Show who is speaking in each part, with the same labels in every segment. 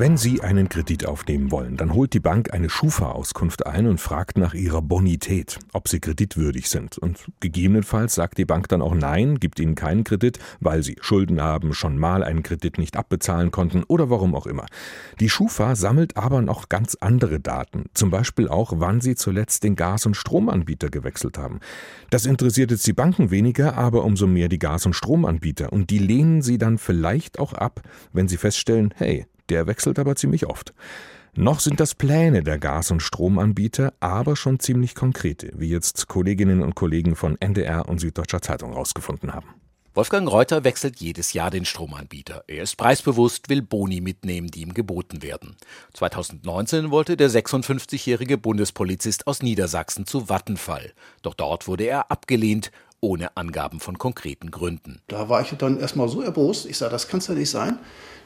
Speaker 1: Wenn Sie einen Kredit aufnehmen wollen, dann holt die Bank eine Schufa-Auskunft ein und fragt nach Ihrer Bonität, ob Sie kreditwürdig sind. Und gegebenenfalls sagt die Bank dann auch Nein, gibt Ihnen keinen Kredit, weil Sie Schulden haben, schon mal einen Kredit nicht abbezahlen konnten oder warum auch immer. Die Schufa sammelt aber noch ganz andere Daten, zum Beispiel auch, wann Sie zuletzt den Gas- und Stromanbieter gewechselt haben. Das interessiert jetzt die Banken weniger, aber umso mehr die Gas- und Stromanbieter. Und die lehnen Sie dann vielleicht auch ab, wenn Sie feststellen, hey, der wechselt aber ziemlich oft. Noch sind das Pläne der Gas- und Stromanbieter, aber schon ziemlich konkrete, wie jetzt Kolleginnen und Kollegen von NDR und Süddeutscher Zeitung herausgefunden haben.
Speaker 2: Wolfgang Reuter wechselt jedes Jahr den Stromanbieter. Er ist preisbewusst, will Boni mitnehmen, die ihm geboten werden. 2019 wollte der 56-jährige Bundespolizist aus Niedersachsen zu Vattenfall. Doch dort wurde er abgelehnt, ohne Angaben von konkreten Gründen.
Speaker 3: Da war ich dann erstmal so erbost. Ich sage, das kann es ja nicht sein.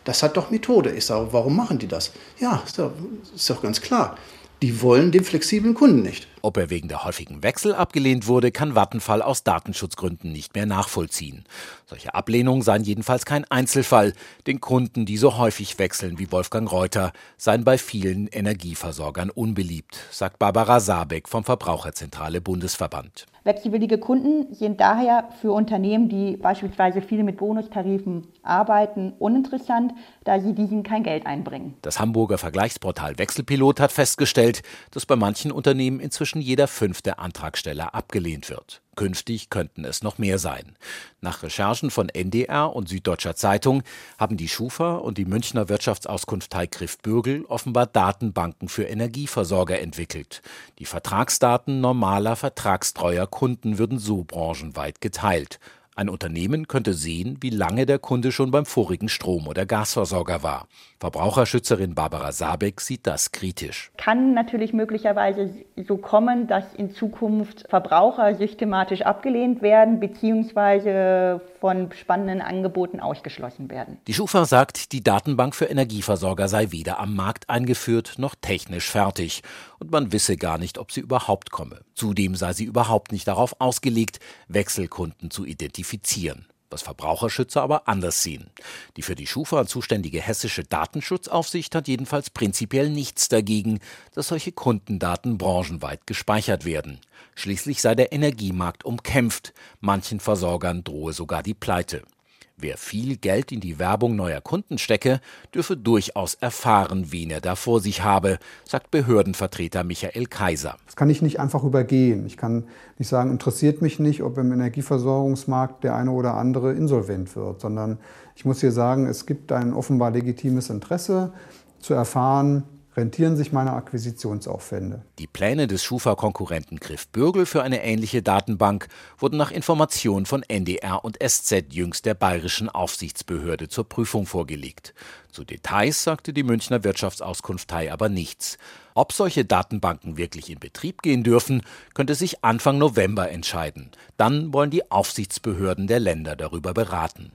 Speaker 3: Das hat doch Methode. Ich sage, warum machen die das? Ja, ist doch, ist doch ganz klar. Die wollen den flexiblen Kunden nicht.
Speaker 2: Ob er wegen der häufigen Wechsel abgelehnt wurde, kann Vattenfall aus Datenschutzgründen nicht mehr nachvollziehen. Solche Ablehnungen seien jedenfalls kein Einzelfall. Den Kunden, die so häufig wechseln wie Wolfgang Reuter, seien bei vielen Energieversorgern unbeliebt, sagt Barbara Sabeck vom Verbraucherzentrale Bundesverband.
Speaker 4: Wechselwillige Kunden sind daher für Unternehmen, die beispielsweise viel mit Bonustarifen arbeiten, uninteressant, da sie diesen kein Geld einbringen.
Speaker 2: Das Hamburger Vergleichsportal Wechselpilot hat festgestellt, dass bei manchen Unternehmen inzwischen jeder fünfte Antragsteller abgelehnt wird. Künftig könnten es noch mehr sein. Nach Recherchen von NDR und Süddeutscher Zeitung haben die Schufa und die Münchner Wirtschaftsauskunft Griff Bürgel offenbar Datenbanken für Energieversorger entwickelt. Die Vertragsdaten normaler vertragstreuer Kunden würden so branchenweit geteilt. Ein Unternehmen könnte sehen, wie lange der Kunde schon beim vorigen Strom- oder Gasversorger war. Verbraucherschützerin Barbara Sabeck sieht das kritisch.
Speaker 4: Kann natürlich möglicherweise so kommen, dass in Zukunft Verbraucher systematisch abgelehnt werden bzw. von spannenden Angeboten ausgeschlossen werden.
Speaker 2: Die Schufa sagt, die Datenbank für Energieversorger sei weder am Markt eingeführt noch technisch fertig und man wisse gar nicht, ob sie überhaupt komme. Zudem sei sie überhaupt nicht darauf ausgelegt, Wechselkunden zu identifizieren was Verbraucherschützer aber anders sehen. Die für die Schufa zuständige hessische Datenschutzaufsicht hat jedenfalls prinzipiell nichts dagegen, dass solche Kundendaten branchenweit gespeichert werden. Schließlich sei der Energiemarkt umkämpft, manchen Versorgern drohe sogar die Pleite. Wer viel Geld in die Werbung neuer Kunden stecke, dürfe durchaus erfahren, wen er da vor sich habe, sagt Behördenvertreter Michael Kaiser.
Speaker 5: Das kann ich nicht einfach übergehen. Ich kann nicht sagen, interessiert mich nicht, ob im Energieversorgungsmarkt der eine oder andere insolvent wird, sondern ich muss hier sagen, es gibt ein offenbar legitimes Interesse zu erfahren, rentieren sich meine Akquisitionsaufwände.
Speaker 2: Die Pläne des Schufa-Konkurrenten Griff Bürgel für eine ähnliche Datenbank wurden nach Informationen von NDR und SZ jüngst der bayerischen Aufsichtsbehörde zur Prüfung vorgelegt. Zu Details sagte die Münchner Wirtschaftsauskunft Thai aber nichts. Ob solche Datenbanken wirklich in Betrieb gehen dürfen, könnte sich Anfang November entscheiden. Dann wollen die Aufsichtsbehörden der Länder darüber beraten.